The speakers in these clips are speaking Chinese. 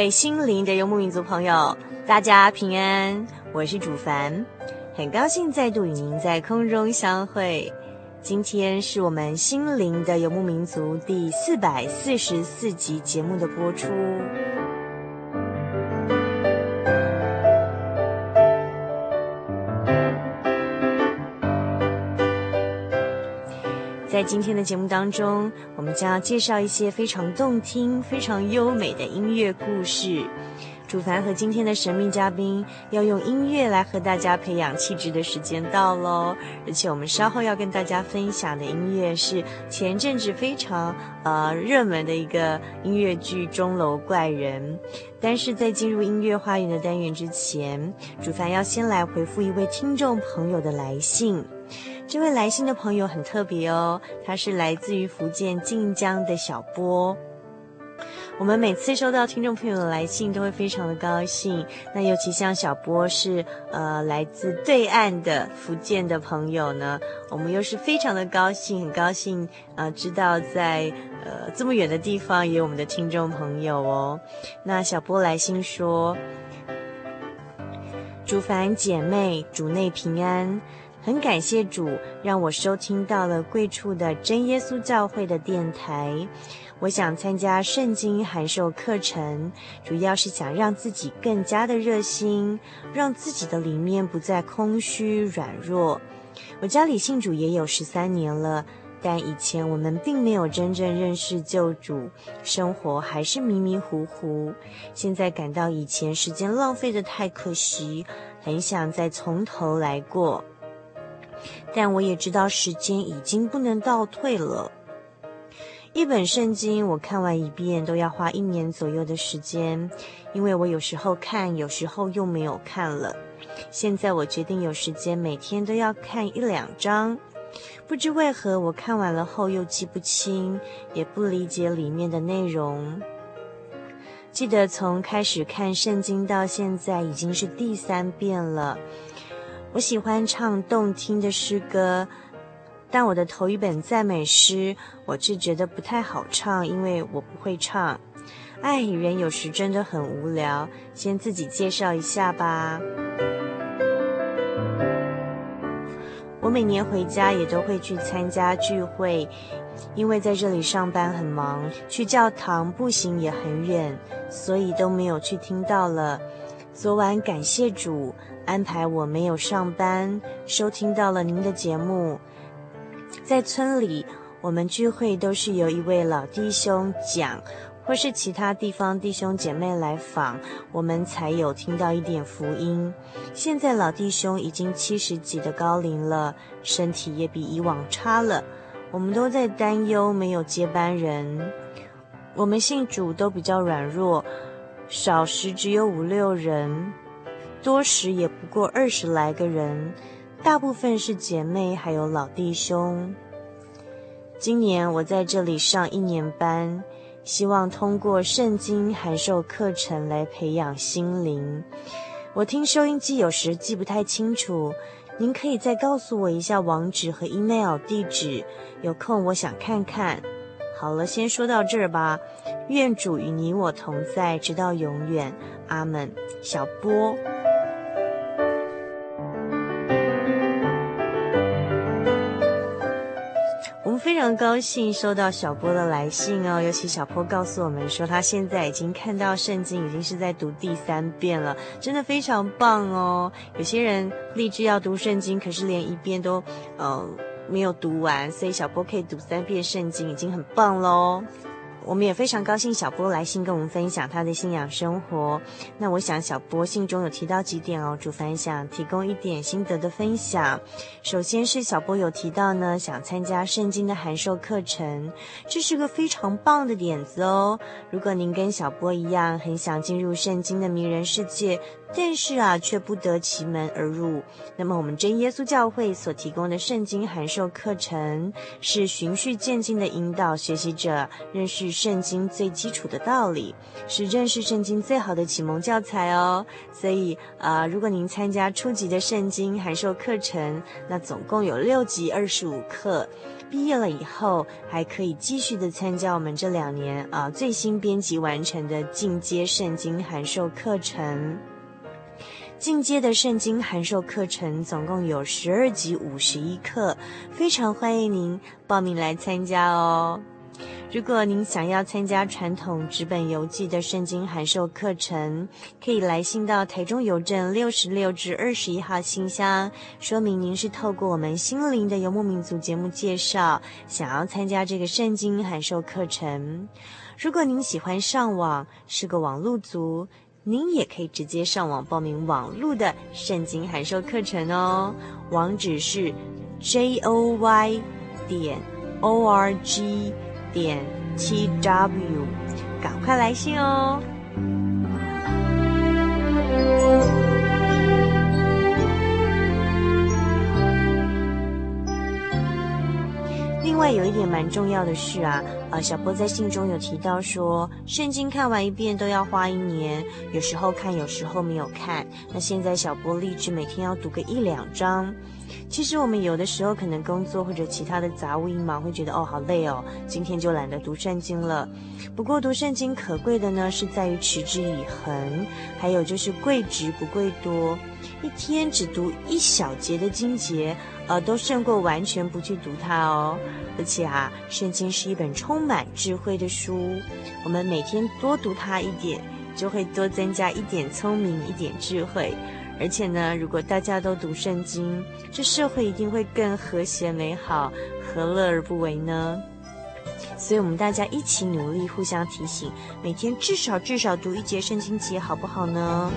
为心灵的游牧民族朋友，大家平安，我是主凡，很高兴再度与您在空中相会。今天是我们心灵的游牧民族第四百四十四集节目的播出。在今天的节目当中，我们将要介绍一些非常动听、非常优美的音乐故事。主凡和今天的神秘嘉宾要用音乐来和大家培养气质的时间到喽，而且我们稍后要跟大家分享的音乐是前阵子非常呃热门的一个音乐剧《钟楼怪人》。但是在进入音乐花园的单元之前，主凡要先来回复一位听众朋友的来信。这位来信的朋友很特别哦，他是来自于福建晋江的小波。我们每次收到听众朋友的来信，都会非常的高兴。那尤其像小波是呃来自对岸的福建的朋友呢，我们又是非常的高兴，很高兴呃知道在呃这么远的地方也有我们的听众朋友哦。那小波来信说：“主凡姐妹，主内平安。”很感谢主，让我收听到了贵处的真耶稣教会的电台。我想参加圣经函授课程，主要是想让自己更加的热心，让自己的里面不再空虚软弱。我家里信主也有十三年了，但以前我们并没有真正认识救主，生活还是迷迷糊糊。现在感到以前时间浪费的太可惜，很想再从头来过。但我也知道时间已经不能倒退了。一本圣经我看完一遍都要花一年左右的时间，因为我有时候看，有时候又没有看了。现在我决定有时间每天都要看一两章。不知为何我看完了后又记不清，也不理解里面的内容。记得从开始看圣经到现在已经是第三遍了。我喜欢唱动听的诗歌，但我的头一本赞美诗，我是觉得不太好唱，因为我不会唱。哎，人有时真的很无聊，先自己介绍一下吧。我每年回家也都会去参加聚会，因为在这里上班很忙，去教堂步行也很远，所以都没有去听到了。昨晚感谢主。安排我没有上班，收听到了您的节目。在村里，我们聚会都是由一位老弟兄讲，或是其他地方弟兄姐妹来访，我们才有听到一点福音。现在老弟兄已经七十几的高龄了，身体也比以往差了，我们都在担忧没有接班人。我们信主都比较软弱，少时只有五六人。多时也不过二十来个人，大部分是姐妹，还有老弟兄。今年我在这里上一年班，希望通过圣经函授课程来培养心灵。我听收音机有时记不太清楚，您可以再告诉我一下网址和 email 地址，有空我想看看。好了，先说到这儿吧。愿主与你我同在，直到永远。阿门。小波。非常高兴收到小波的来信哦，尤其小波告诉我们说，他现在已经看到圣经，已经是在读第三遍了，真的非常棒哦。有些人立志要读圣经，可是连一遍都呃没有读完，所以小波可以读三遍圣经，已经很棒喽。我们也非常高兴小波来信跟我们分享他的信仰生活。那我想小波信中有提到几点哦，主凡想提供一点心得的分享。首先是小波有提到呢，想参加圣经的函授课程，这是个非常棒的点子哦。如果您跟小波一样，很想进入圣经的迷人世界，但是啊，却不得其门而入。那么，我们真耶稣教会所提供的圣经函授课程，是循序渐进的引导学习者认识圣经最基础的道理，是认识圣经最好的启蒙教材哦。所以，啊、如果您参加初级的圣经函授课程，那总共有六级二十五课。毕业了以后，还可以继续的参加我们这两年啊、最新编辑完成的进阶圣经函授课程。进阶的圣经函授课程总共有十二集五十一课，非常欢迎您报名来参加哦。如果您想要参加传统纸本邮寄的圣经函授课程，可以来信到台中邮政六十六至二十一号信箱，说明您是透过我们心灵的游牧民族节目介绍，想要参加这个圣经函授课程。如果您喜欢上网，是个网路族。您也可以直接上网报名网络的圣经函授课程哦，网址是 j o y 点 o r g 点 t w，赶快来信哦。另外有一点蛮重要的是啊，呃，小波在信中有提到说，圣经看完一遍都要花一年，有时候看，有时候没有看。那现在小波立志每天要读个一两章。其实我们有的时候可能工作或者其他的杂物一忙，会觉得哦好累哦，今天就懒得读圣经了。不过读圣经可贵的呢，是在于持之以恒，还有就是贵值不贵多。一天只读一小节的经节，呃，都胜过完全不去读它哦。而且啊，圣经是一本充满智慧的书，我们每天多读它一点，就会多增加一点聪明，一点智慧。而且呢，如果大家都读圣经，这社会一定会更和谐美好，何乐而不为呢？所以，我们大家一起努力，互相提醒，每天至少至少读一节圣经节，好不好呢？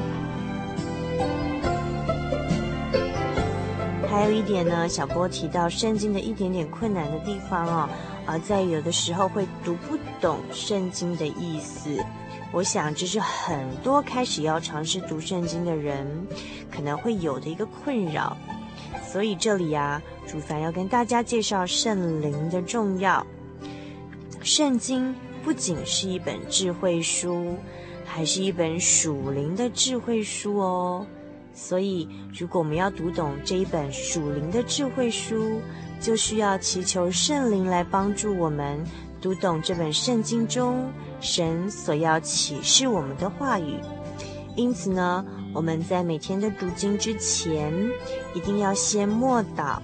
还有一点呢，小波提到圣经的一点点困难的地方哦，而在有的时候会读不懂圣经的意思。我想这是很多开始要尝试读圣经的人可能会有的一个困扰，所以这里啊，主凡要跟大家介绍圣灵的重要。圣经不仅是一本智慧书，还是一本属灵的智慧书哦。所以，如果我们要读懂这一本属灵的智慧书，就需要祈求圣灵来帮助我们读懂这本圣经中。神所要启示我们的话语，因此呢，我们在每天的读经之前，一定要先默祷，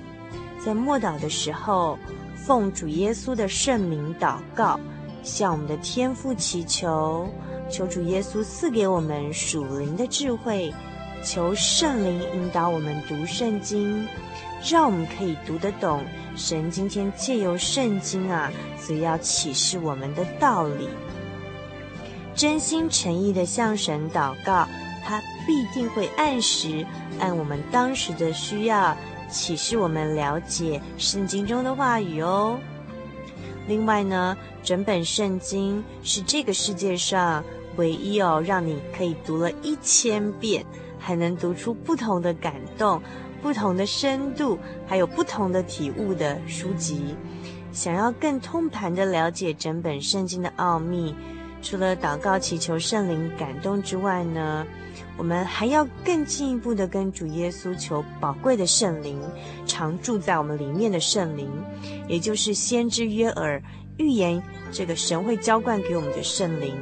在默祷的时候，奉主耶稣的圣名祷告，向我们的天父祈求，求主耶稣赐给我们属灵的智慧，求圣灵引导我们读圣经，让我们可以读得懂神今天借由圣经啊，所要启示我们的道理。真心诚意的向神祷告，他必定会按时按我们当时的需要启示我们了解圣经中的话语哦。另外呢，整本圣经是这个世界上唯一哦，让你可以读了一千遍还能读出不同的感动、不同的深度，还有不同的体悟的书籍。想要更通盘的了解整本圣经的奥秘。除了祷告祈求圣灵感动之外呢，我们还要更进一步的跟主耶稣求宝贵的圣灵，常住在我们里面的圣灵，也就是先知约珥预言这个神会浇灌给我们的圣灵。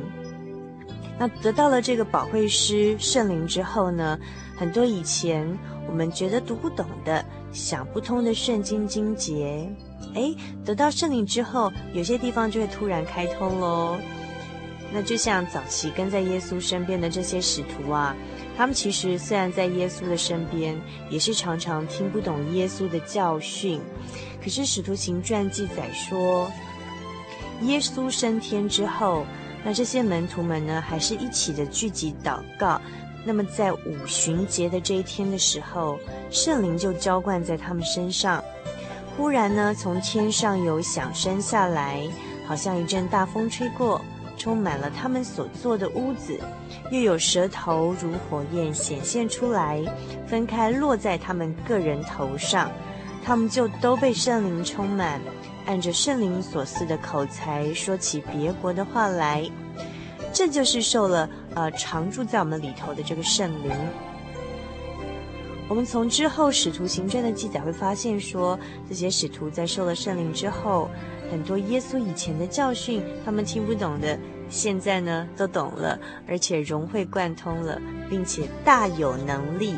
那得到了这个保惠师圣灵之后呢，很多以前我们觉得读不懂的、想不通的圣经经节，哎，得到圣灵之后，有些地方就会突然开通喽。那就像早期跟在耶稣身边的这些使徒啊，他们其实虽然在耶稣的身边，也是常常听不懂耶稣的教训。可是《使徒行传》记载说，耶稣升天之后，那这些门徒们呢，还是一起的聚集祷告。那么在五旬节的这一天的时候，圣灵就浇灌在他们身上。忽然呢，从天上有响声下来，好像一阵大风吹过。充满了他们所坐的屋子，又有舌头如火焰显现出来，分开落在他们个人头上，他们就都被圣灵充满，按着圣灵所赐的口才说起别国的话来。这就是受了呃常住在我们里头的这个圣灵。我们从之后使徒行传的记载会发现说，这些使徒在受了圣灵之后。很多耶稣以前的教训，他们听不懂的，现在呢都懂了，而且融会贯通了，并且大有能力。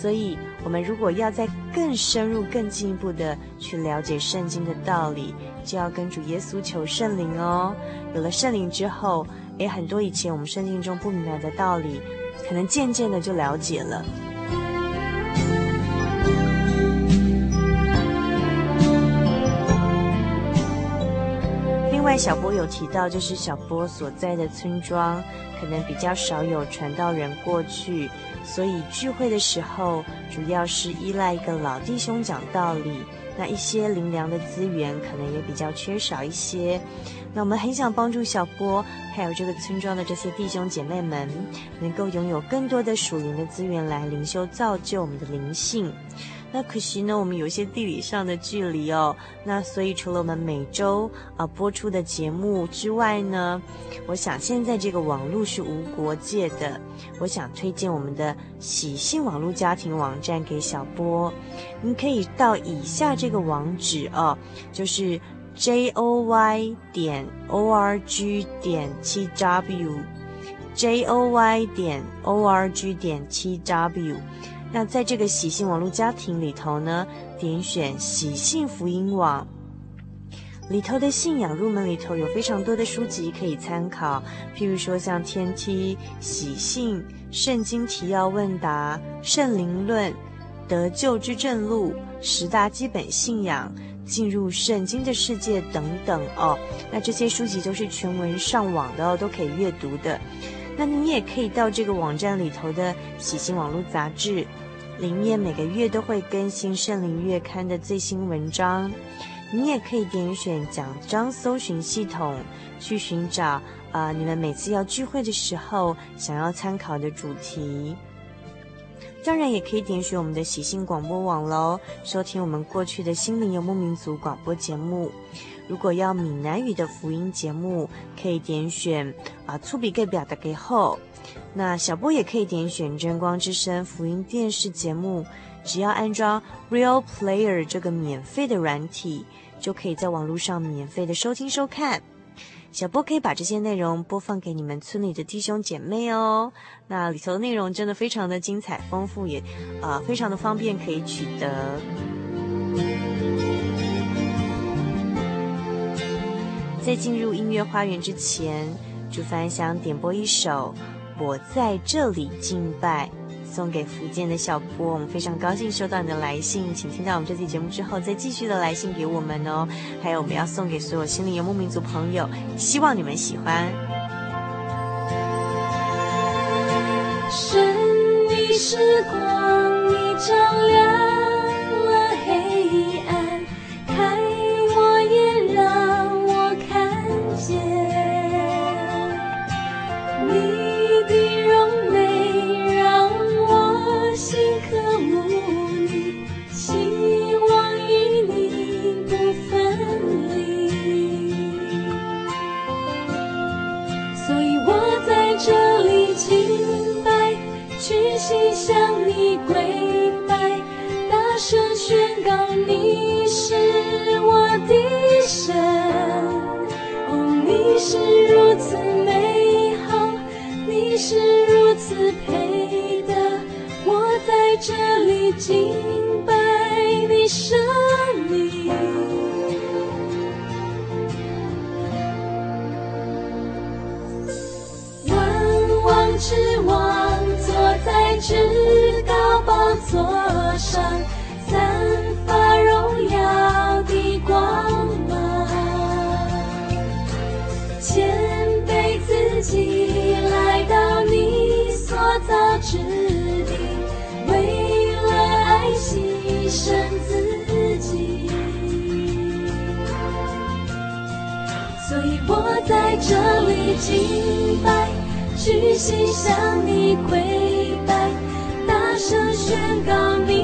所以，我们如果要再更深入、更进一步的去了解圣经的道理，就要跟主耶稣求圣灵哦。有了圣灵之后，诶，很多以前我们圣经中不明白的道理，可能渐渐的就了解了。另外，小波有提到，就是小波所在的村庄可能比较少有传道人过去，所以聚会的时候主要是依赖一个老弟兄讲道理。那一些灵粮的资源可能也比较缺少一些。那我们很想帮助小波，还有这个村庄的这些弟兄姐妹们，能够拥有更多的属灵的资源来灵修造就我们的灵性。那可惜呢，我们有一些地理上的距离哦。那所以除了我们每周啊播出的节目之外呢，我想现在这个网络是无国界的。我想推荐我们的喜信网络家庭网站给小波，你可以到以下这个网址哦，就是 j o y 点 o r g 点七 w，j o y 点 o r g 点七 w。那在这个喜信网络家庭里头呢，点选喜信福音网里头的信仰入门里头有非常多的书籍可以参考，譬如说像天梯、喜信、圣经提要问答、圣灵论、得救之正路、十大基本信仰、进入圣经的世界等等哦。那这些书籍都是全文上网的哦，都可以阅读的。那你也可以到这个网站里头的喜信网络杂志。里面每个月都会更新《圣灵月刊》的最新文章，你也可以点选奖章搜寻系统去寻找啊、你们每次要聚会的时候想要参考的主题。当然，也可以点选我们的喜信广播网喽，收听我们过去的心灵游牧民族广播节目。如果要闽南语的福音节目，可以点选啊，粗笔给表的给后。那小波也可以点选真光之声福音电视节目，只要安装 Real Player 这个免费的软体，就可以在网络上免费的收听收看。小波可以把这些内容播放给你们村里的弟兄姐妹哦。那里头的内容真的非常的精彩丰富，也啊、非常的方便可以取得。在进入音乐花园之前，主凡想点播一首。我在这里敬拜，送给福建的小波。我们非常高兴收到你的来信，请听到我们这期节目之后再继续的来信给我们哦。还有我们要送给所有心灵游牧民族朋友，希望你们喜欢。神的时光，你照亮。敬拜你生命。万王之王坐在至高宝座上，敬拜，屈膝向你跪拜，大声宣告你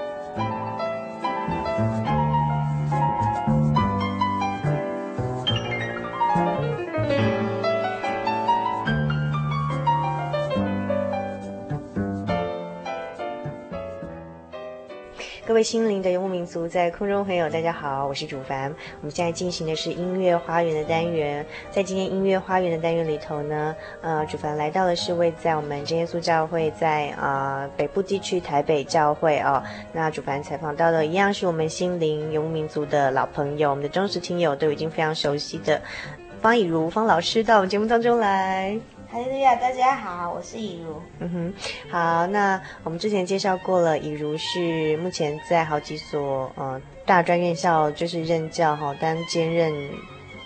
各位心灵的游牧民族，在空中朋友，大家好，我是主凡。我们现在进行的是音乐花园的单元，在今天音乐花园的单元里头呢，呃，主凡来到的是位在我们真耶稣教会在啊、呃、北部地区台北教会哦。那主凡采访到的一样是我们心灵游牧民族的老朋友，我们的忠实听友都已经非常熟悉的方以如方老师到我们节目当中来。哈利路亚，大家好，我是以如。嗯哼，好，那我们之前介绍过了，以如是目前在好几所呃大专院校就是任教哈，担兼任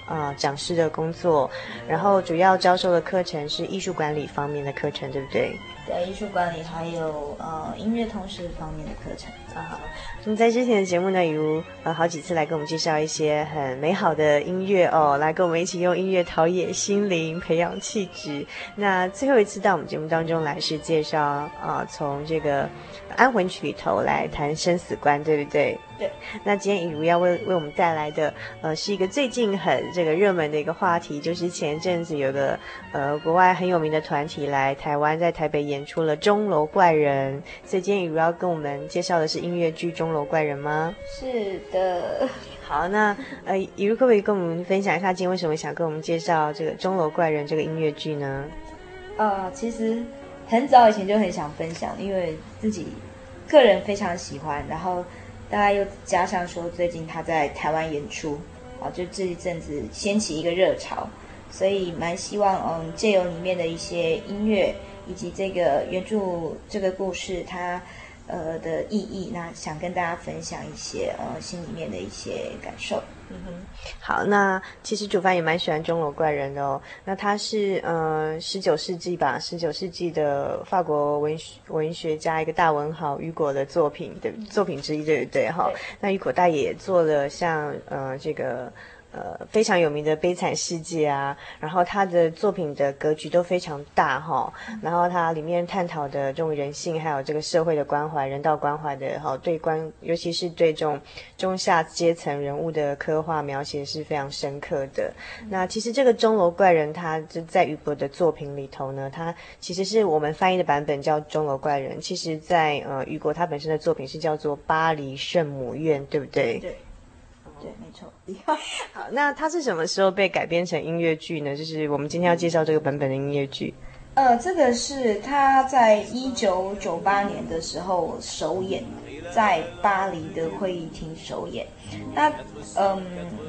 啊、呃、讲师的工作，然后主要教授的课程是艺术管理方面的课程，对不对？对，艺术管理还有呃音乐通识方面的课程啊。那么在之前的节目呢，雨如呃好几次来跟我们介绍一些很美好的音乐哦，来跟我们一起用音乐陶冶心灵，培养气质。那最后一次到我们节目当中来是介绍啊、呃，从这个安魂曲里头来谈生死观，对不对？对。那今天以如要为为我们带来的呃是一个最近很这个热门的一个话题，就是前阵子有个呃国外很有名的团体来台湾，在台北演出了《钟楼怪人》，所以今天以如要跟我们介绍的是音乐剧《钟楼怪人》吗？是的。好，那呃，以如可不可以跟我们分享一下，今天为什么想跟我们介绍这个《钟楼怪人》这个音乐剧呢？呃，其实很早以前就很想分享，因为自己个人非常喜欢，然后大概又加上说最近他在台湾演出，啊，就这一阵子掀起一个热潮，所以蛮希望嗯借由里面的一些音乐以及这个原著这个故事它呃的意义，那想跟大家分享一些呃心里面的一些感受。嗯哼，好，那其实主凡也蛮喜欢钟楼怪人的哦。那他是呃十九世纪吧，十九世纪的法国文学文学家一个大文豪雨果的作品的作品之一，对不对？哈，那雨果大爷也做了像呃这个。呃，非常有名的《悲惨世界》啊，然后他的作品的格局都非常大哈，然后他里面探讨的这种人性，还有这个社会的关怀、人道关怀的哈，对关，尤其是对这种中下阶层人物的刻画描写是非常深刻的。那其实这个钟楼怪人，他就在雨果的作品里头呢，他其实是我们翻译的版本叫钟楼怪人，其实在呃雨果他本身的作品是叫做巴黎圣母院，对不对？对。对，没错。好，那它是什么时候被改编成音乐剧呢？就是我们今天要介绍这个版本的音乐剧。呃，这个是他在一九九八年的时候首演，在巴黎的会议厅首演。那嗯，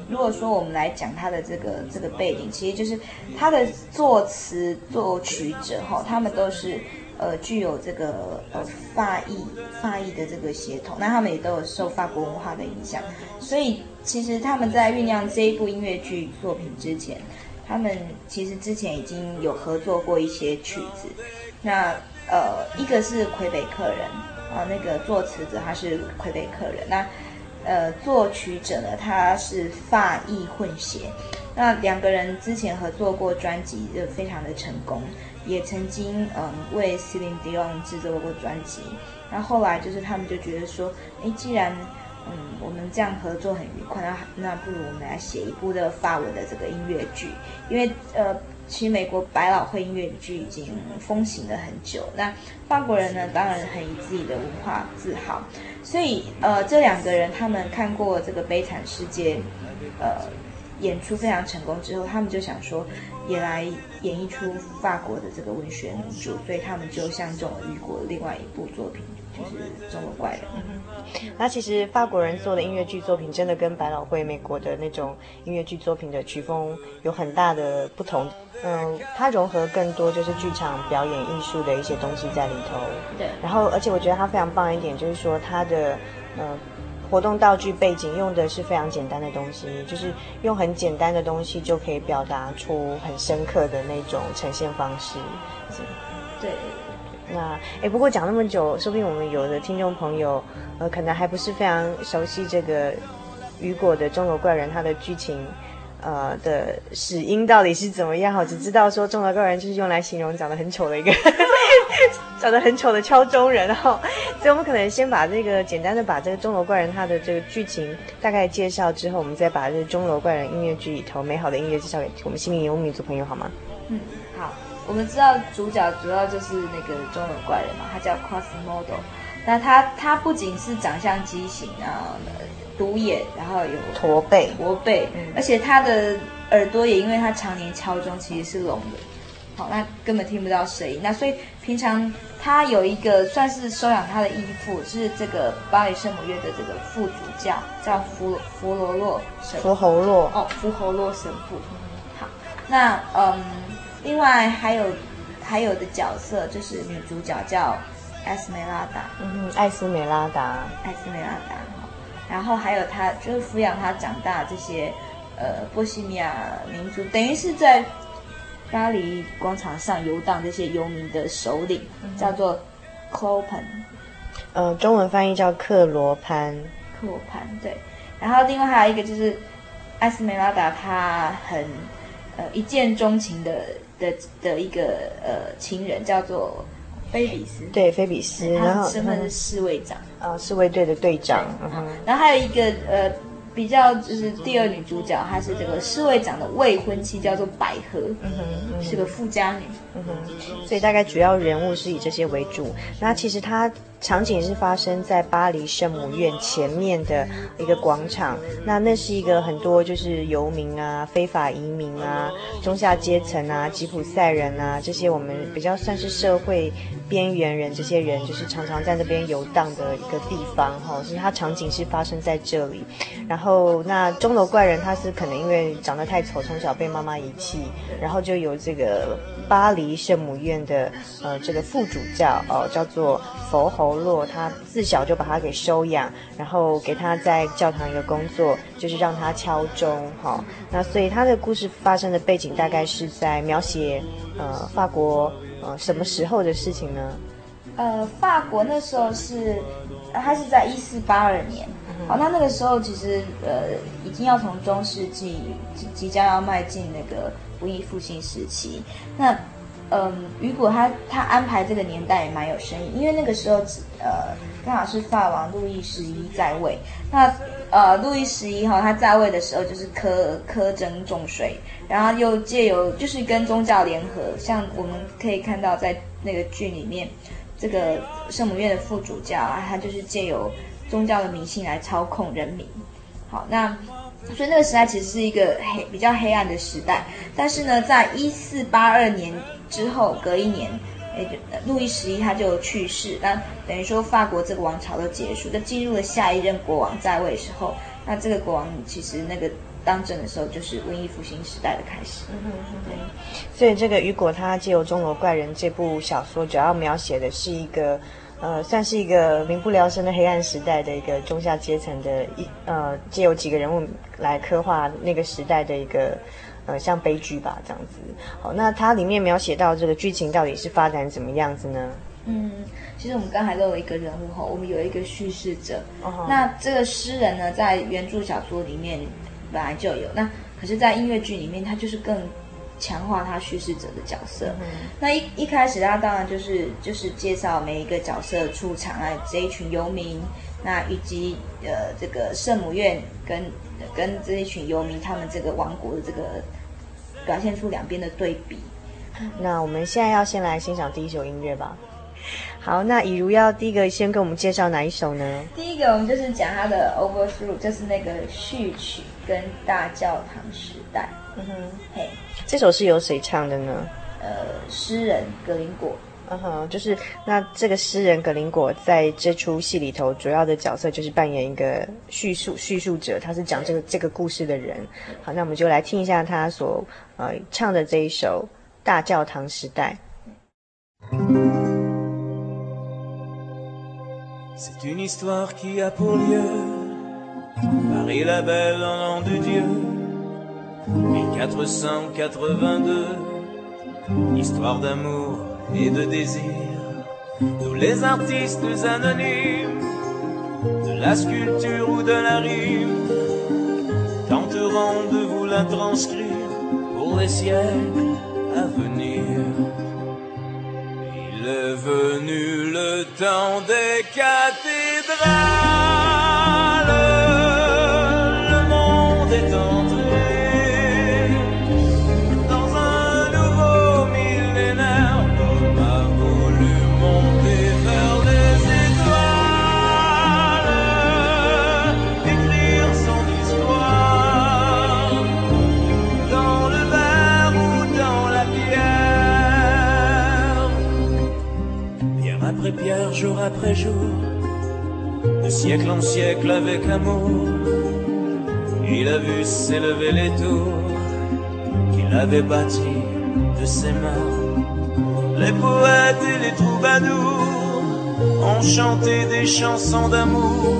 如果说我们来讲他的这个这个背景，其实就是他的作词作曲者哈，他们都是呃具有这个呃法裔法裔的这个血统，那他们也都有受法国文化的影响，所以其实他们在酝酿这一部音乐剧作品之前。他们其实之前已经有合作过一些曲子，那呃，一个是魁北克人啊，那个作词者他是魁北克人，那呃，作曲者呢他是法裔混血，那两个人之前合作过专辑，就非常的成功，也曾经嗯为 Celine Dion 制作过专辑，那后来就是他们就觉得说，哎，既然嗯，我们这样合作很愉快，那那不如我们来写一部的法文的这个音乐剧，因为呃，其实美国百老汇音乐剧已经风行了很久，那法国人呢，当然很以自己的文化自豪，所以呃，这两个人他们看过这个《悲惨世界》，呃，演出非常成功之后，他们就想说，也来演一出法国的这个文学名著，所以他们就相中了雨果另外一部作品。就是钟楼怪人。嗯，那其实法国人做的音乐剧作品，真的跟百老汇美国的那种音乐剧作品的曲风有很大的不同。嗯，它融合更多就是剧场表演艺术的一些东西在里头。对。然后，而且我觉得它非常棒一点，就是说它的嗯活动道具背景用的是非常简单的东西，就是用很简单的东西就可以表达出很深刻的那种呈现方式。对。那哎，不过讲那么久，说不定我们有的听众朋友，呃，可能还不是非常熟悉这个雨果的《中国怪人》它的剧情，呃的始因到底是怎么样？哈，只知道说《钟楼怪人》就是用来形容长得很丑的一个，长得很丑的敲钟人哈。所以我们可能先把这个简单的把这个《钟楼怪人》他的这个剧情大概介绍之后，我们再把这个《钟楼怪人》音乐剧里头美好的音乐介绍给我们心灵游牧民族朋友，好吗？嗯，好。我们知道主角主要就是那个钟楼怪人嘛，他叫 Quasimodo。那他他不仅是长相畸形啊，独眼，然后有驼背，驼背，嗯、而且他的耳朵也因为他常年敲钟其实是聋的，好，那根本听不到声音。那所以平常他有一个算是收养他的义父，是这个巴黎圣母院的这个副主教，叫弗弗罗洛神父。弗侯洛哦，弗侯洛神父。好，那嗯。另外还有还有的角色就是女主角叫艾斯梅拉达，嗯，艾斯梅拉达，艾斯梅拉达，然后还有他就是抚养他长大这些呃波西米亚民族，等于是在巴黎广场上游荡这些游民的首领，嗯、叫做克罗潘，呃，中文翻译叫克罗潘，克罗潘对，然后另外还有一个就是艾斯梅拉达，他很呃一见钟情的。的的一个呃情人叫做菲比斯，对，菲比斯，然后身份是侍卫长，啊，侍卫队的队长，然后还有一个呃。比较就是第二女主角，她是这个侍卫长的未婚妻，叫做百合，嗯哼，嗯，是个富家女，嗯哼，所以大概主要人物是以这些为主。那其实它场景是发生在巴黎圣母院前面的一个广场，那那是一个很多就是游民啊、非法移民啊、中下阶层啊、吉普赛人啊这些我们比较算是社会边缘人，这些人就是常常在那边游荡的一个地方哈，所以它场景是发生在这里，然后。那钟楼怪人他是可能因为长得太丑，从小被妈妈遗弃，然后就由这个巴黎圣母院的呃这个副主教哦、叫做佛侯洛，他自小就把他给收养，然后给他在教堂一个工作，就是让他敲钟哈、哦。那所以他的故事发生的背景大概是在描写呃法国呃什么时候的事情呢？呃，法国那时候是他是在一四八二年。好，那那个时候其实呃，已经要从中世纪即即将要迈进那个文艺复兴时期。那嗯、雨果他他安排这个年代也蛮有深意，因为那个时候呃刚好是法王路易十一在位。那呃，路易十一哈他在位的时候就是苛苛征重税，然后又借由就是跟宗教联合，像我们可以看到在那个剧里面，这个圣母院的副主教啊，他就是借由。宗教的迷信来操控人民，好，那所以那个时代其实是一个黑比较黑暗的时代。但是呢，在一四八二年之后隔一年，路易十一他就去世，那等于说法国这个王朝都结束，就进入了下一任国王在位的时候，那这个国王其实那个当政的时候就是文艺复兴时代的开始。嗯哼嗯哼，对，所以这个雨果他借由《钟楼怪人》这部小说，主要描写的是一个。呃，算是一个民不聊生的黑暗时代的一个中下阶层的一呃，借由几个人物来刻画那个时代的一个呃，像悲剧吧这样子。好，那它里面描写到这个剧情到底是发展怎么样子呢？嗯，其实我们刚才都有一个人物哈，我们有一个叙事者。哦。那这个诗人呢，在原著小说里面本来就有，那可是，在音乐剧里面，他就是更。强化他叙事者的角色。嗯、那一一开始，他当然就是就是介绍每一个角色出场啊，这一群游民，那以及呃这个圣母院跟跟这一群游民他们这个王国的这个表现出两边的对比。那我们现在要先来欣赏第一首音乐吧。好，那以如要第一个先跟我们介绍哪一首呢？第一个我们就是讲他的 Overthrow，就是那个序曲跟大教堂时代。嗯哼，嘿。这首是由谁唱的呢？呃，诗人格林果。嗯哼，就是那这个诗人葛林果在这出戏里头主要的角色就是扮演一个叙述叙述者，他是讲这个这个故事的人。好，那我们就来听一下他所呃唱的这一首《大教堂时代》。Histoire d'amour et de désir, nous les artistes anonymes, de la sculpture ou de la rime, tenterons de vous la transcrire pour les siècles à venir. Il est venu le temps des cathédrales. De siècle en siècle avec amour. Il a vu s'élever les tours qu'il avait bâties de ses mains. Les poètes et les troubadours ont chanté des chansons d'amour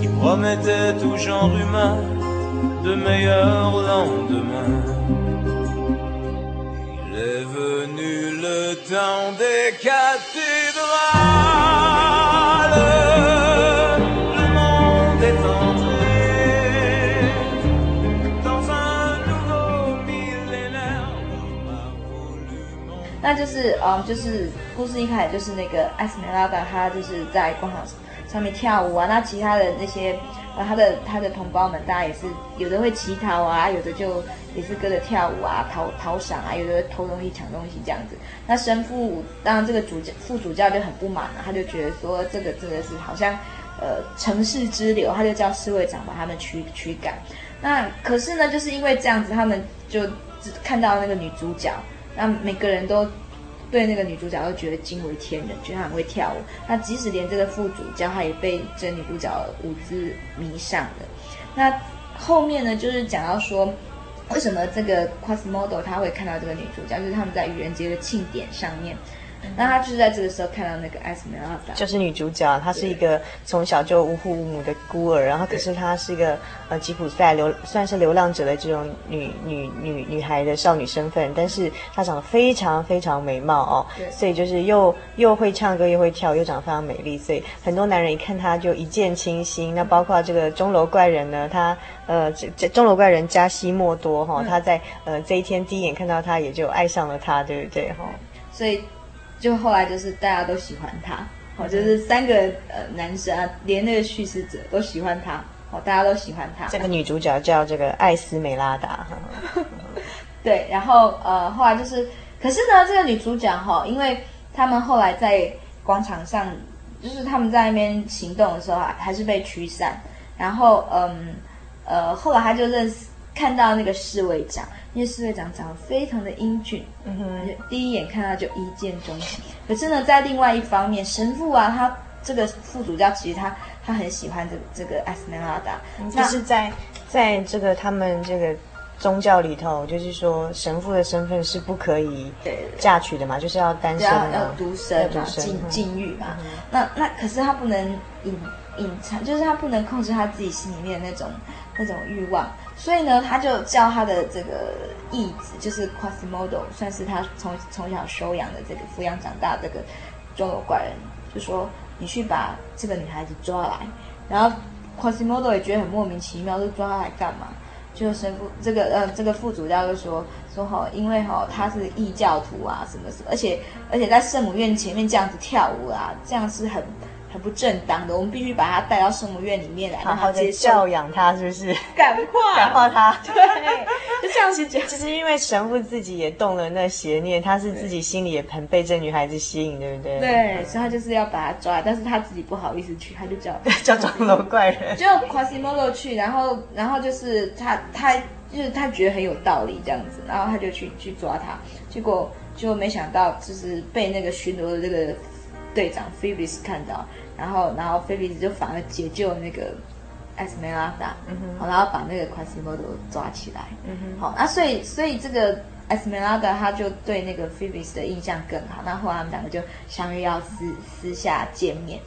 qui promettaient tout genre humain de meilleurs lendemains. Il est venu le temps des cathédrales. 就是，嗯，就是故事一开始就是那个艾斯梅拉达，他就是在广场上面跳舞啊。那其他的那些，呃，他的他的同胞们，大家也是有的会乞讨啊，有的就也是跟着跳舞啊，讨讨赏啊，有的偷东西、抢东西这样子。那神父当然这个主教副主教就很不满了，啊，他就觉得说这个真的是好像呃城市之流，他就叫侍卫长把他们驱驱赶。那可是呢，就是因为这样子，他们就只看到那个女主角。那每个人都对那个女主角都觉得惊为天人，觉得她很会跳舞。那即使连这个副主教，他也被这女主角的舞姿迷上了。那后面呢，就是讲到说，为什么这个 Quasimodo 他会看到这个女主角，就是他们在愚人节的庆典上面。那他就是在这个时候看到那个艾斯梅拉达，就是女主角。她是一个从小就无父无母的孤儿，然后可是她是一个呃吉普赛流，算是流浪者的这种女女女女孩的少女身份，但是她长得非常非常美貌哦，对，所以就是又又会唱歌又会跳，又长得非常美丽，所以很多男人一看她就一见倾心。那包括这个钟楼怪人呢，他呃这这钟楼怪人加西莫多哈、哦，他在呃这一天第一眼看到她也就爱上了她，对不对哈？所以。就后来就是大家都喜欢他，好，就是三个呃男生啊，连那个叙事者都喜欢他，好，大家都喜欢他。这个女主角叫这个艾斯梅拉达，对，然后呃后来就是，可是呢，这个女主角哈，因为他们后来在广场上，就是他们在那边行动的时候啊还是被驱散，然后嗯呃后来他就认识看到那个侍卫长，因为侍卫长长得非常的英俊，嗯哼，第一眼看到就一见钟情。可是呢，在另外一方面，神父啊，他这个副主教其实他他很喜欢这个这个艾斯梅拉达，就是在在这个他们这个。宗教里头就是说，神父的身份是不可以嫁娶的嘛，就是要单身的，要独身嘛，禁禁欲嘛。那那可是他不能隐隐藏，就是他不能控制他自己心里面的那种那种欲望，所以呢，他就叫他的这个义子，就是 Quasimodo，算是他从从小收养的这个抚养长大的这个钟楼怪人，就说你去把这个女孩子抓来，然后 Quasimodo 也觉得很莫名其妙，就抓来干嘛？就神父这个呃这个副主教就说说哈，因为哈他是异教徒啊什么什么，而且而且在圣母院前面这样子跳舞啊，这样是很很不正当的。我们必须把他带到圣母院里面来，好好的教养他，是不是？感化 感化他，对，就这样子讲。其实因为神父自己也动了那邪念，他是自己心里也很被这女孩子吸引，对不对？对，所以他就是要把他抓，但是他自己不好意思去，他就叫叫钟楼怪人，就 Quasimodo 去，然后然后就是他他就是他觉得很有道理这样子，然后他就去去抓他，结果就没想到就是被那个巡逻的这个队长菲比斯看到。然后，然后菲比斯就反而解救那个艾斯梅拉达，嗯哼，好，然后把那个 Quasimodo 抓起来，嗯哼，好，那所以，所以这个艾斯梅拉达他就对那个菲比斯的印象更好。那后来他们两个就相约要私私下见面。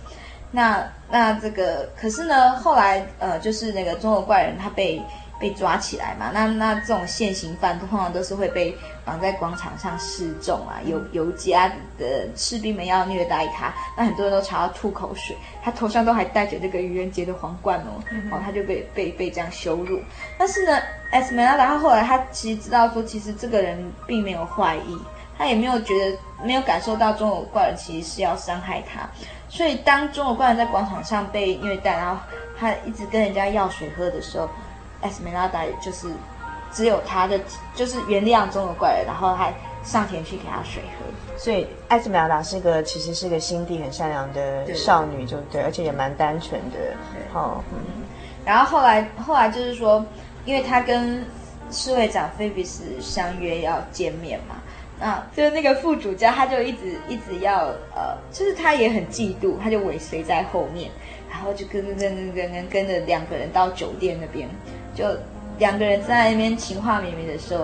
那那这个，可是呢，后来呃，就是那个中国怪人他被。被抓起来嘛？那那这种现行犯通常都是会被绑在广场上示众啊，有游街的士兵们要虐待他，那很多人都朝他吐口水，他头上都还戴着这个愚人节的皇冠哦，嗯、哦，他就被被被这样羞辱。但是呢，艾斯梅拉达他后来他其实知道说，其实这个人并没有坏意，他也没有觉得没有感受到中国怪人其实是要伤害他，所以当中国怪人在广场上被虐待，然后他一直跟人家要水喝的时候。艾斯梅拉达也就是只有他的，就是原谅钟楼怪人，然后还上前去给他水喝。所以艾斯梅拉达是个其实是个心地很善良的少女，就对，而且也蛮单纯的。好，嗯。然后后来后来就是说，因为他跟侍卫长菲比斯相约要见面嘛，那就是那个副主教他就一直一直要呃，就是他也很嫉妒，他就尾随在后面，然后就跟跟跟跟跟跟着两个人到酒店那边。就两个人在那边情话绵绵的时候，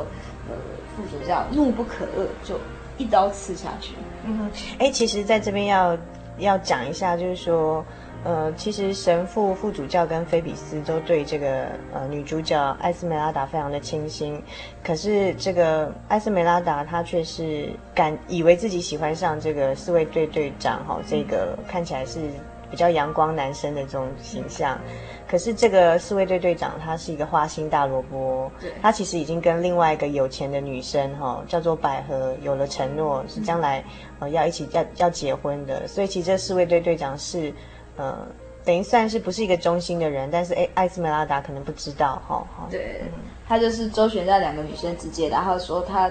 呃，副主教怒不可遏，就一刀刺下去。嗯哼，哎，其实在这边要要讲一下，就是说，呃，其实神父、副主教跟菲比斯都对这个呃女主角艾斯梅拉达非常的倾心，可是这个艾斯梅拉达她却是敢以为自己喜欢上这个四卫队队长哈、哦，这个看起来是。比较阳光男生的这种形象，可是这个侍卫队队长他是一个花心大萝卜，他其实已经跟另外一个有钱的女生哈、哦，叫做百合有了承诺，是将来呃要一起要要结婚的，所以其实这侍卫队队长是呃等于算是不是一个忠心的人，但是哎艾斯梅拉达可能不知道哈，哦、对，他就是周旋在两个女生之间，然后说他。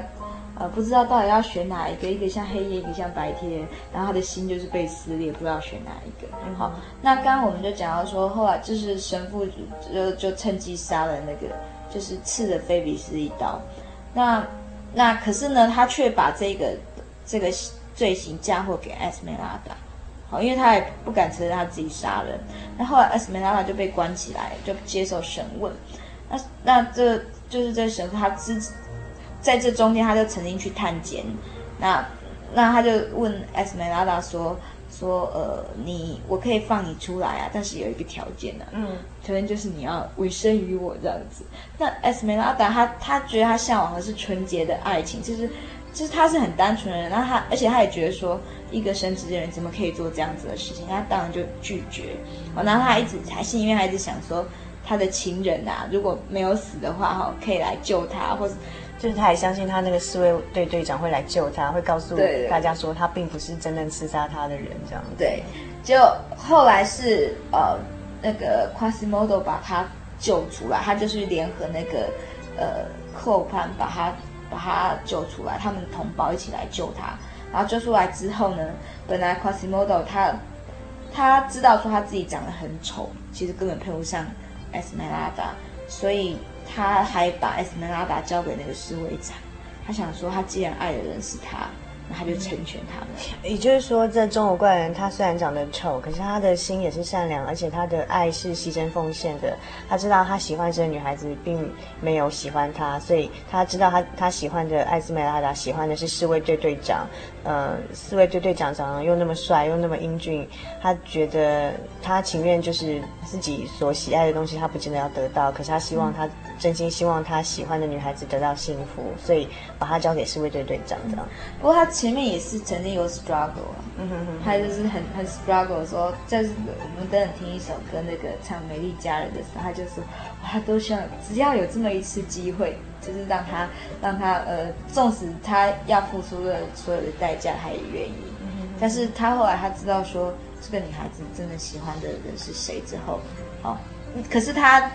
呃，不知道到底要选哪一个，一个像黑夜，一个像白天，然后他的心就是被撕裂，不知道选哪一个。嗯、好，那刚刚我们就讲到说，后来就是神父就就趁机杀了那个，就是刺了菲比斯一刀。那那可是呢，他却把这个这个罪行嫁祸给艾斯梅拉达。好，因为他也不敢承认他自己杀人。那后来艾斯梅拉达就被关起来，就接受审问。那那这就是这神父他自己。在这中间，他就曾经去探监，那那他就问艾斯梅拉达说说呃，你我可以放你出来啊，但是有一个条件呢、啊，嗯，条件就是你要委身于我这样子。那艾斯梅拉达他他觉得他向往的是纯洁的爱情，就是就是他是很单纯的人，然后他而且他也觉得说一个神职的人怎么可以做这样子的事情，他当然就拒绝。然后他一直还心里面还一直想说他的情人啊，如果没有死的话哈，可以来救他，或者。就是他还相信他那个侍卫队队长会来救他，会告诉大家说他并不是真正刺杀他的人，这样子。对，就后来是呃那个 Quasimodo 把他救出来，他就是联合那个呃寇潘把他把他救出来，他们同胞一起来救他。然后救出来之后呢，本来 Quasimodo 他他知道说他自己长得很丑，其实根本配不上艾斯梅拉达，所以。他还把艾斯梅拉达交给那个侍卫长，他想说他既然爱的人是他。那他就成全他们，也就是说，这钟楼怪人他虽然长得丑，可是他的心也是善良，而且他的爱是牺牲奉献的。他知道他喜欢这个女孩子，并没有喜欢他，所以他知道他他喜欢的艾斯梅拉达喜欢的是侍卫队队长。呃，侍卫队队长长得又那么帅，又那么英俊，他觉得他情愿就是自己所喜爱的东西，他不见得要得到，可是他希望他。嗯真心希望他喜欢的女孩子得到幸福，所以把他交给侍卫队队长这样。不过他前面也是曾经有 struggle 啊，嗯哼哼，他就是很很 struggle 说，就是我们等等听一首歌，那个唱《美丽佳人》的时候，他就说，他都希望只要有这么一次机会，就是让他让他呃，纵使他要付出的所有的代价，他也愿意。但是他后来他知道说，这个女孩子真的喜欢的人是谁之后，哦，可是他。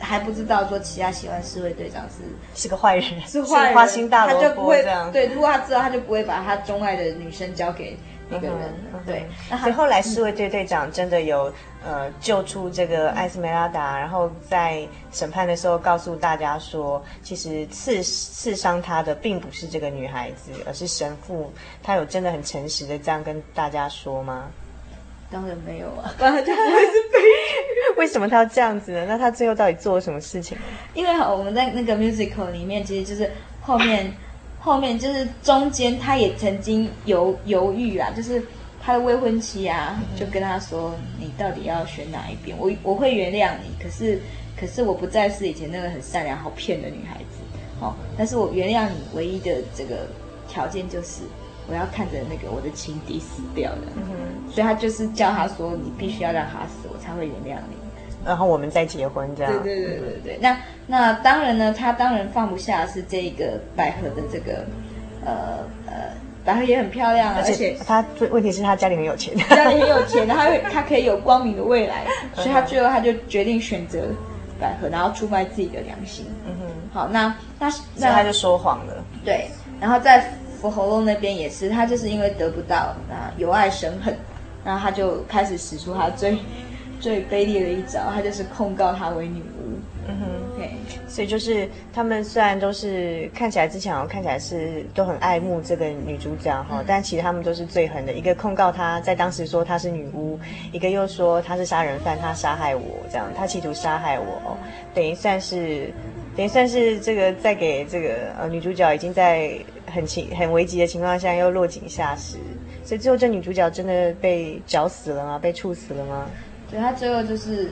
还不知道说其他喜欢侍卫队长是是个坏人，是坏人，花心大萝卜，他就不会这样。对，如果他知道，他就不会把他钟爱的女生交给那个人。嗯、对，那所以后来侍卫队队长真的有呃救出这个艾斯梅拉达，然后在审判的时候告诉大家说，其实刺刺伤他的并不是这个女孩子，而是神父。他有真的很诚实的这样跟大家说吗？当然没有啊，不然他就不会是悲剧。为什么他要这样子呢？那他最后到底做了什么事情？因为好，我们在那个 musical 里面，其实就是后面，后面就是中间，他也曾经犹犹豫啊，就是他的未婚妻啊，就跟他说：“你到底要选哪一边？我我会原谅你，可是可是我不再是以前那个很善良、好骗的女孩子。好，但是我原谅你唯一的这个条件就是。”我要看着那个我的情敌死掉了，嗯哼，所以他就是叫他说，你必须要让他死，我才会原谅你，然后我们再结婚这样。对对对对对。那那当然呢，他当然放不下是这个百合的这个，呃呃，百合也很漂亮，而且他最问题是他家里很有钱，家里很有钱，然后他可以有光明的未来，所以他最后他就决定选择百合，然后出卖自己的良心。嗯哼。好，那那那他就说谎了。对，然后再。佛喉咙那边也是，他就是因为得不到啊，由爱生恨，然后他就开始使出他最 最卑劣的一招，他就是控告她为女巫。嗯哼，对，所以就是他们虽然都是看起来之前好像看起来是都很爱慕这个女主角哈，嗯、但其实他们都是最狠的。一个控告她在当时说她是女巫，一个又说她是杀人犯，她杀害我这样，她企图杀害我，等于算是等于算是这个在给这个呃女主角已经在。很情很危急的情况下又落井下石，所以最后这女主角真的被绞死了吗？被处死了吗？对，她最后就是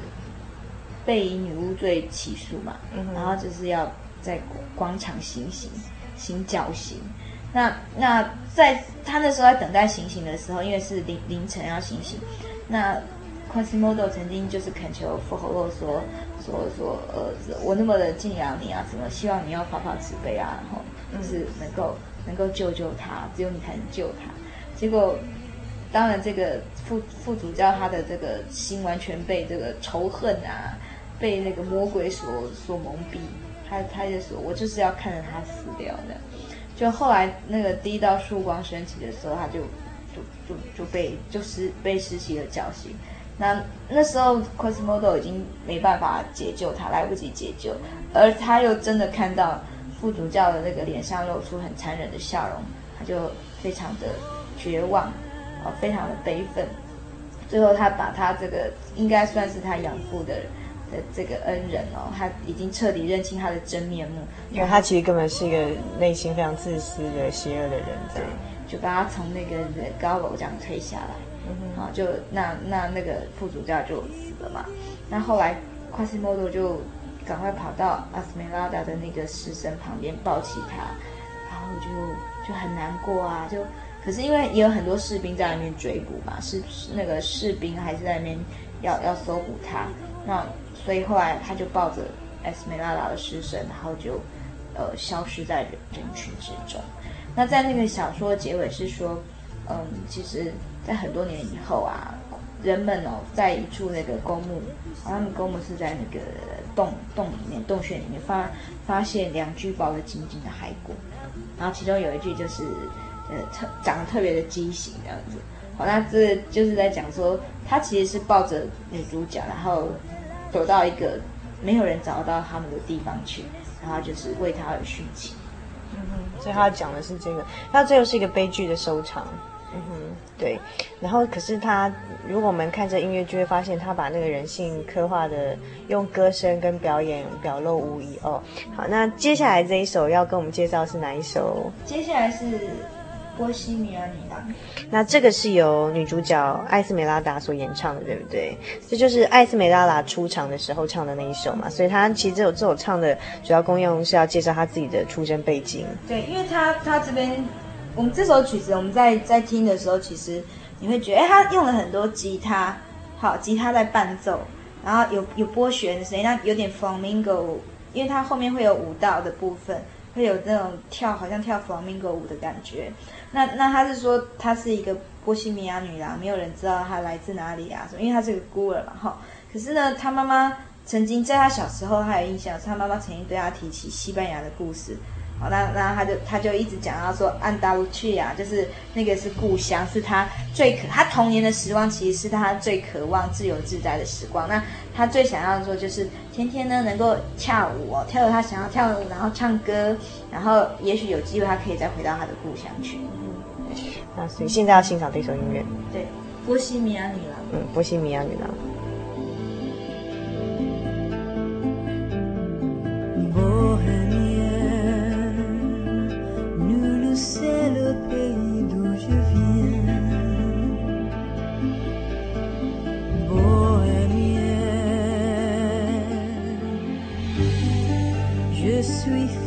被以女巫罪起诉嘛，嗯、然后就是要在广场行刑，行绞刑。那那在她那时候在等待行刑的时候，因为是凌凌晨要行刑，那 Quasimodo 曾经就是恳求佛喉肉说说说呃，我那么的敬仰你啊，什么希望你要发发慈悲啊，然后就是能够。能够救救他，只有你才能救他。结果，当然这个副副主教他的这个心完全被这个仇恨啊，被那个魔鬼所所蒙蔽。他他就说：“我就是要看着他死掉的。”就后来那个第一道曙光升起的时候，他就就就就被就是被施洗了绞刑。那那时候 Cosmodo 已经没办法解救他，来不及解救，而他又真的看到。副主教的那个脸上露出很残忍的笑容，他就非常的绝望，哦，非常的悲愤。最后，他把他这个应该算是他养父的的这个恩人哦，他已经彻底认清他的真面目，因为他其实根本是一个内心非常自私的邪恶的人，对，就把他从那个高楼这样推下来，嗯，好，就那那那个副主教就死了嘛。那后来夸西莫多就。赶快跑到阿斯梅拉达的那个尸身旁边抱起他，然后就就很难过啊，就可是因为也有很多士兵在那边追捕嘛，是那个士兵还是在那边要要搜捕他，那所以后来他就抱着阿斯梅拉达的尸身，然后就呃消失在人人群之中。那在那个小说的结尾是说，嗯，其实在很多年以后啊。人们哦，在一处那个公墓，他们公墓是在那个洞洞里面、洞穴里面发发现两具抱得紧紧的骸骨，然后其中有一具就是呃特长得特别的畸形这样子。好，那这就是在讲说，他其实是抱着女主角，然后走到一个没有人找到他们的地方去，然后就是为他而殉情。嗯哼，所以他讲的是这个，他最后是一个悲剧的收场。嗯哼，对。然后可是他，如果我们看这音乐，就会发现他把那个人性刻画的用歌声跟表演表露无遗哦。好，那接下来这一首要跟我们介绍是哪一首？接下来是。波西米亚女郎，那这个是由女主角艾斯梅拉达所演唱的，对不对？这就是艾斯梅拉达出场的时候唱的那一首嘛。所以她其实这首这首唱的主要功用是要介绍她自己的出身背景。对，因为她她这边，我们这首曲子我们在在听的时候，其实你会觉得，哎，他用了很多吉他，好，吉他在伴奏，然后有有拨弦的声音，那有点 flamingo，因为它后面会有舞蹈的部分，会有那种跳，好像跳 flamingo 舞的感觉。那那他是说，她是一个波西米亚女郎，没有人知道她来自哪里啊？什么？因为她是个孤儿嘛，哈。可是呢，她妈妈曾经在她小时候，她有印象，她妈妈曾经对她提起西班牙的故事。好，那那他就他就一直讲到说，安达卢西亚就是那个是故乡，是他最可，他童年的时光，其实是他最渴望自由自在的时光。那他最想要的说，就是天天呢能够跳舞哦，跳舞她想要跳舞，然后唱歌，然后也许有机会他可以再回到他的故乡去。嗯那所以现在要欣赏这首音乐，对，波西米亚女郎，嗯，波西米亚女郎。c'est le pays d'où je viens. Bohémienne, je suis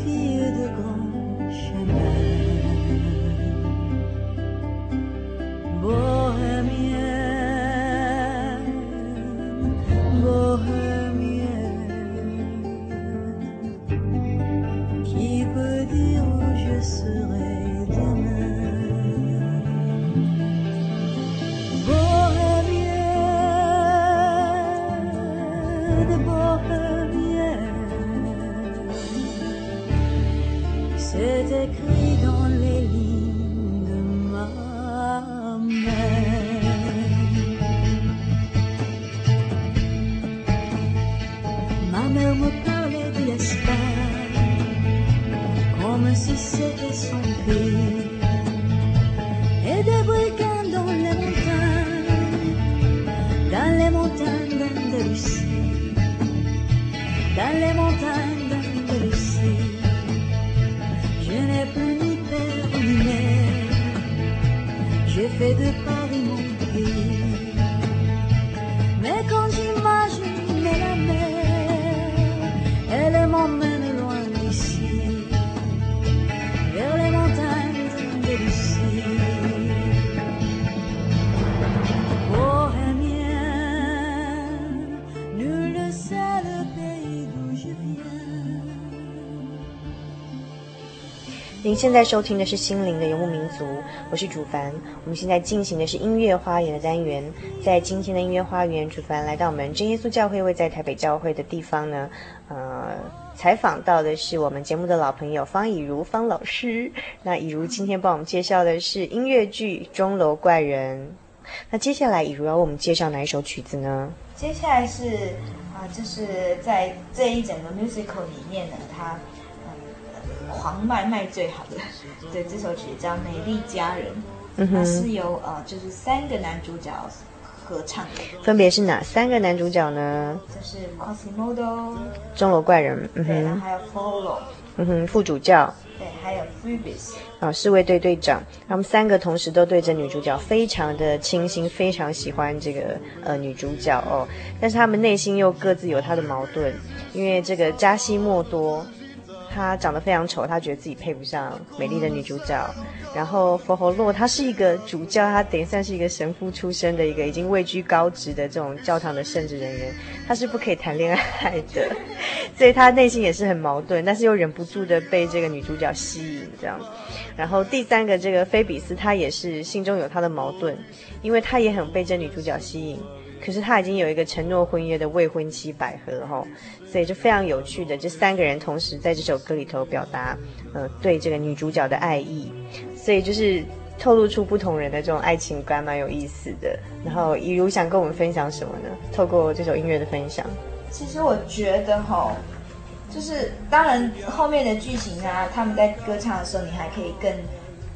de volcans dans les montagnes, dans les montagnes d'Andalousie, dans les montagnes. 现在收听的是《心灵的游牧民族》，我是主凡。我们现在进行的是音乐花园的单元。在今天的音乐花园，主凡来到我们真耶稣教会位在台北教会的地方呢，呃，采访到的是我们节目的老朋友方以如方老师。那以如今天帮我们介绍的是音乐剧《钟楼怪人》。那接下来以如要为我们介绍哪一首曲子呢？接下来是啊，就、是在这一整个 musical 里面呢，它。狂卖卖最好的，对，这首曲叫《美丽佳人》，嗯哼，它是由呃，就是三个男主角合唱的，分别是哪三个男主角呢？就是 Quasimodo，钟楼怪人，嗯哼，对，然后还有 Folo，嗯哼，副主教，对，还有 Phoebus，啊，侍卫队队长，他们三个同时都对着女主角非常的倾心，非常喜欢这个呃女主角哦，但是他们内心又各自有他的矛盾，因为这个加西莫多。他长得非常丑，他觉得自己配不上美丽的女主角。然后佛侯洛他是一个主教，他等于算是一个神父出身的一个已经位居高职的这种教堂的圣职人员，他是不可以谈恋爱的，所以他内心也是很矛盾，但是又忍不住的被这个女主角吸引这样。然后第三个这个菲比斯，他也是心中有他的矛盾，因为他也很被这女主角吸引。可是他已经有一个承诺婚约的未婚妻百合哈，所以就非常有趣的，这三个人同时在这首歌里头表达，呃，对这个女主角的爱意，所以就是透露出不同人的这种爱情观，蛮有意思的。然后以如想跟我们分享什么呢？透过这首音乐的分享，其实我觉得哈，就是当然后面的剧情啊，他们在歌唱的时候，你还可以更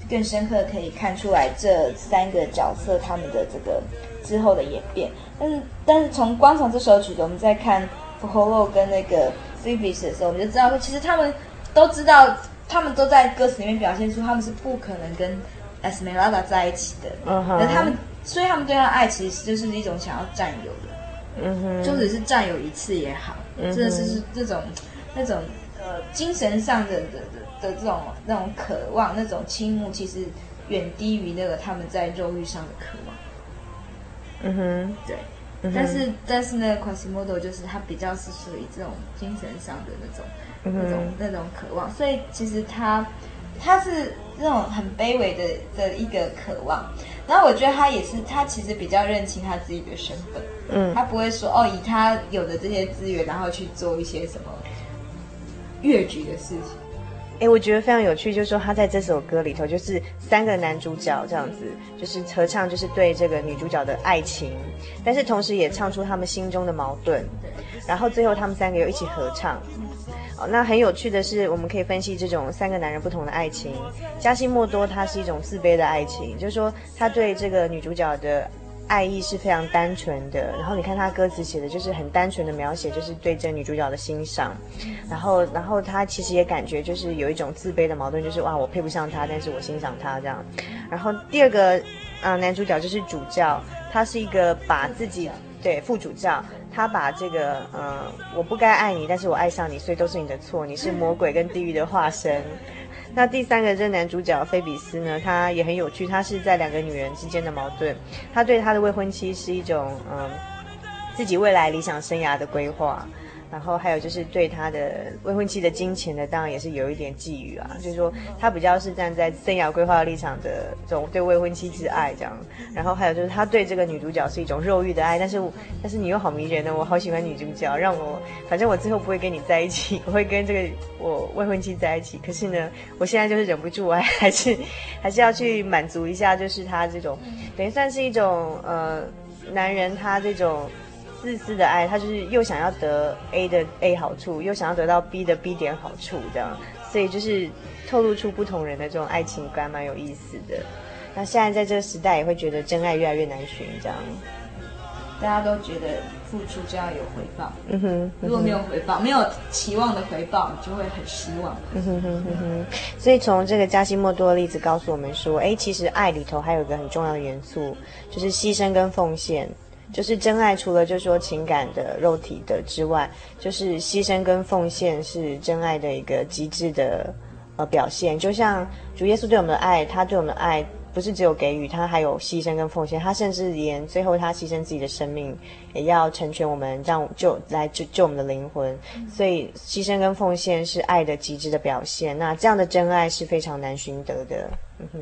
更深刻可以看出来这三个角色他们的这个之后的演变。但是但是从光从这首曲子，我们在看 Frollo 跟那个 Phoebus 的时候，我们就知道说，其实他们都知道，他们都在歌词里面表现出他们是不可能跟 Esmeralda 在一起的。嗯哼，他们所以他们对他的爱其实就是一种想要占有的。嗯哼，就只是占有一次也好，真的是是这种那种呃精神上的的的的这种那种渴望，那种倾慕，其实远低于那个他们在肉欲上的渴望。嗯哼，对。嗯、但是但是呢，Quasimodo 就是他比较是属于这种精神上的那种、嗯、那种那种渴望，所以其实他他是这种很卑微的的一个渴望。然后我觉得他也是，他其实比较认清他自己的身份，嗯，他不会说哦，以他有的这些资源，然后去做一些什么越局的事情。哎，我觉得非常有趣，就是说他在这首歌里头，就是三个男主角这样子，就是合唱，就是对这个女主角的爱情，但是同时也唱出他们心中的矛盾，然后最后他们三个又一起合唱。哦那很有趣的是，我们可以分析这种三个男人不同的爱情。加西莫多他是一种自卑的爱情，就是说他对这个女主角的爱意是非常单纯的。然后你看他歌词写的就是很单纯的描写，就是对这女主角的欣赏。然后，然后他其实也感觉就是有一种自卑的矛盾，就是哇，我配不上他，但是我欣赏他这样。然后第二个啊、男主角就是主教，他是一个把自己对副主教。他把这个，呃，我不该爱你，但是我爱上你，所以都是你的错，你是魔鬼跟地狱的化身。那第三个这男主角菲比斯呢，他也很有趣，他是在两个女人之间的矛盾，他对他的未婚妻是一种，嗯、自己未来理想生涯的规划。然后还有就是对他的未婚妻的金钱呢，当然也是有一点觊觎啊。就是说他比较是站在生涯规划立场的这种对未婚妻之爱这样。然后还有就是他对这个女主角是一种肉欲的爱，但是但是你又好迷人呢，我好喜欢女主角，让我反正我最后不会跟你在一起，我会跟这个我未婚妻在一起。可是呢，我现在就是忍不住，我还是还是要去满足一下，就是他这种等于算是一种呃男人他这种。自私的爱，他就是又想要得 A 的 A 好处，又想要得到 B 的 B 点好处，这样，所以就是透露出不同人的这种爱情观，蛮有意思的。那现在在这个时代，也会觉得真爱越来越难寻，这样。大家都觉得付出就要有回报，嗯哼，嗯哼，如果没有回报，没有期望的回报，你就会很失望。嗯哼哼哼哼。所以从这个加西莫多的例子告诉我们说，哎，其实爱里头还有一个很重要的元素，就是牺牲跟奉献。就是真爱，除了就是说情感的、肉体的之外，就是牺牲跟奉献是真爱的一个极致的呃表现。就像主耶稣对我们的爱，他对我们的爱不是只有给予，他还有牺牲跟奉献。他甚至连最后他牺牲自己的生命，也要成全我们，让救来救救我们的灵魂。所以牺牲跟奉献是爱的极致的表现。那这样的真爱是非常难寻得的。嗯哼。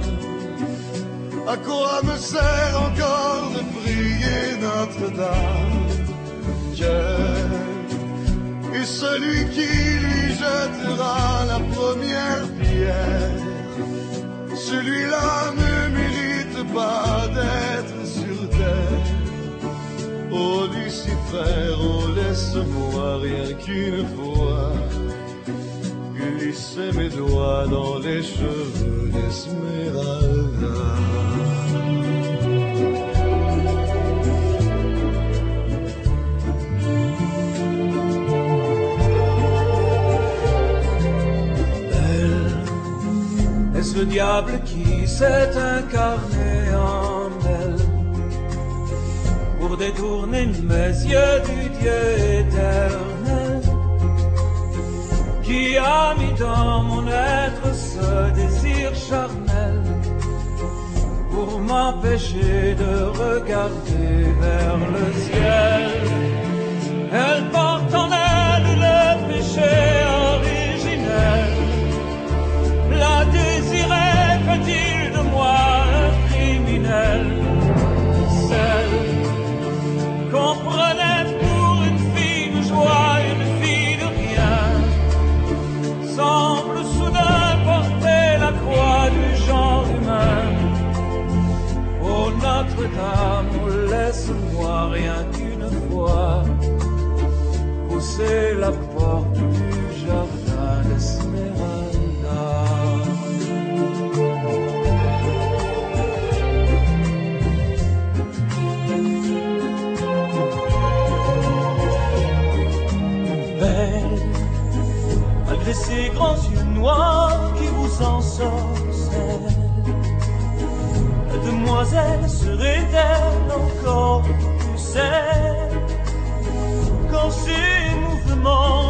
À quoi me sert encore de prier Notre-Dame? Dieu est celui qui lui jettera la première pierre. Celui-là ne mérite pas d'être sur terre. Oh Lucifer, oh laisse-moi rien qu'une fois glisser mes doigts dans les cheveux d'Esmeralda. Le diable qui s'est incarné en elle pour détourner mes yeux du Dieu éternel qui a mis dans mon être ce désir charnel pour m'empêcher de regarder vers le ciel. Elle porte en elle le péché originel. Fait-il de moi un criminel Celle qu'on prenait pour une fille de joie, une fille de rien, semble soudain porter la croix du genre humain. Oh Notre-Dame, laisse-moi rien qu'une fois pousser la demoiselle serait-elle encore plus celle quand ces mouvements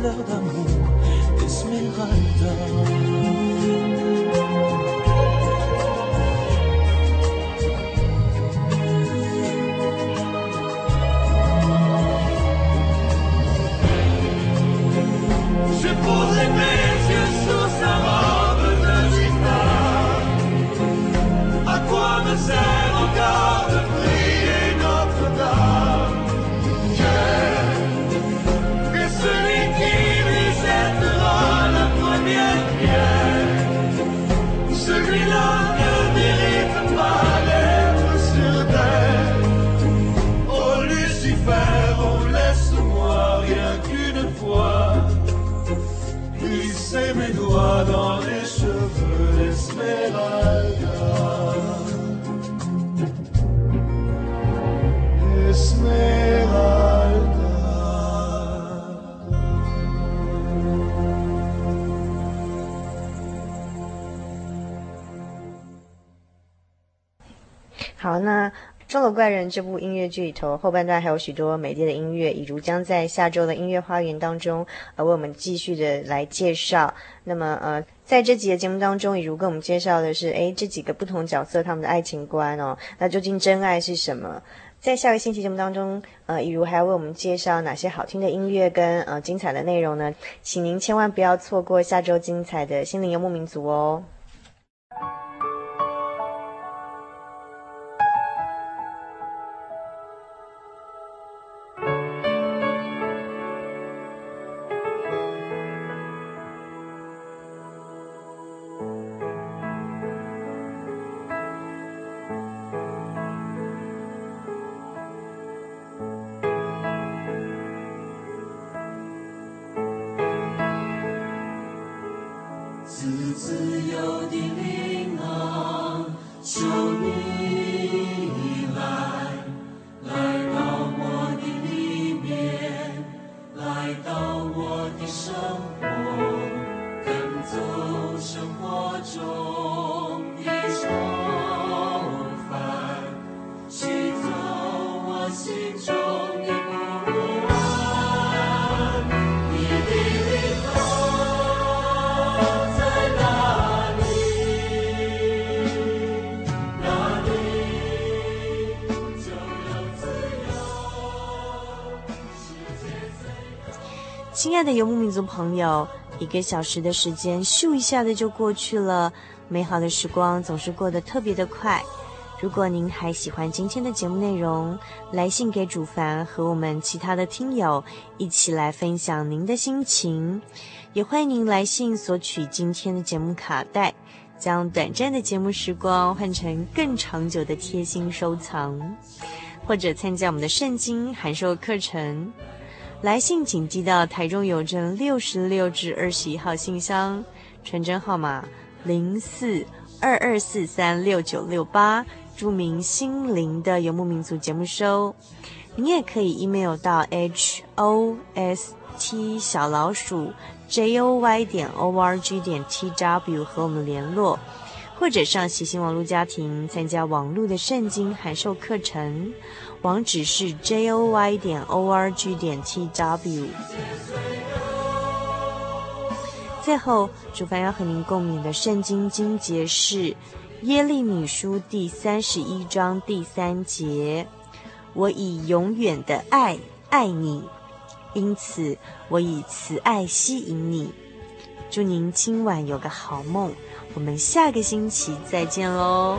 fleur d'amour d'Esmeralda. Bye. 钟楼怪人》这部音乐剧里头后半段还有许多美丽的音乐，以如将在下周的音乐花园当中，呃，为我们继续的来介绍。那么，呃，在这集的节目当中，以如跟我们介绍的是，诶，这几个不同角色他们的爱情观哦，那究竟真爱是什么？在下个星期节目当中，呃，以如还要为我们介绍哪些好听的音乐跟呃精彩的内容呢？请您千万不要错过下周精彩的心灵游牧民族哦。亲爱的游牧民族朋友，一个小时的时间咻一下子就过去了，美好的时光总是过得特别的快。如果您还喜欢今天的节目内容，来信给主凡和我们其他的听友一起来分享您的心情，也欢迎您来信索取今天的节目卡带，将短暂的节目时光换成更长久的贴心收藏。或者参加我们的圣经函授课程。来信请寄到台中邮政六十六至二十一号信箱，传真号码零四二二四三六九六八，著名心灵的游牧民族节目收。你也可以 email 到 h o s t 小老鼠 j o y 点 o r g 点 t w 和我们联络，或者上喜信网络家庭参加网络的圣经函授课程。网址是 j o y 点 o r g 点 t w。最后，主凡要和您共勉的圣经经节是耶利米书第三十一章第三节：“我以永远的爱爱你，因此我以慈爱吸引你。”祝您今晚有个好梦，我们下个星期再见喽。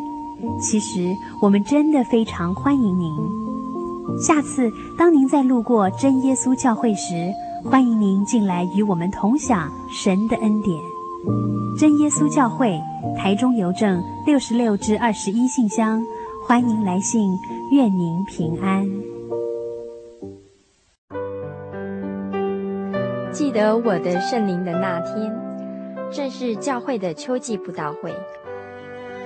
其实我们真的非常欢迎您。下次当您再路过真耶稣教会时，欢迎您进来与我们同享神的恩典。真耶稣教会台中邮政六十六至二十一信箱，欢迎来信，愿您平安。记得我的圣灵的那天，正是教会的秋季布道会。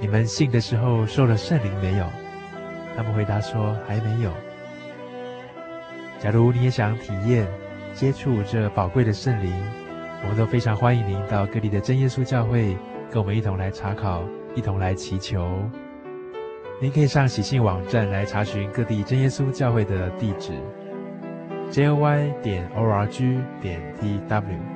你们信的时候受了圣灵没有？他们回答说还没有。假如你也想体验、接触这宝贵的圣灵，我们都非常欢迎您到各地的真耶稣教会，跟我们一同来查考，一同来祈求。您可以上喜信网站来查询各地真耶稣教会的地址：jy 点 org 点 tw。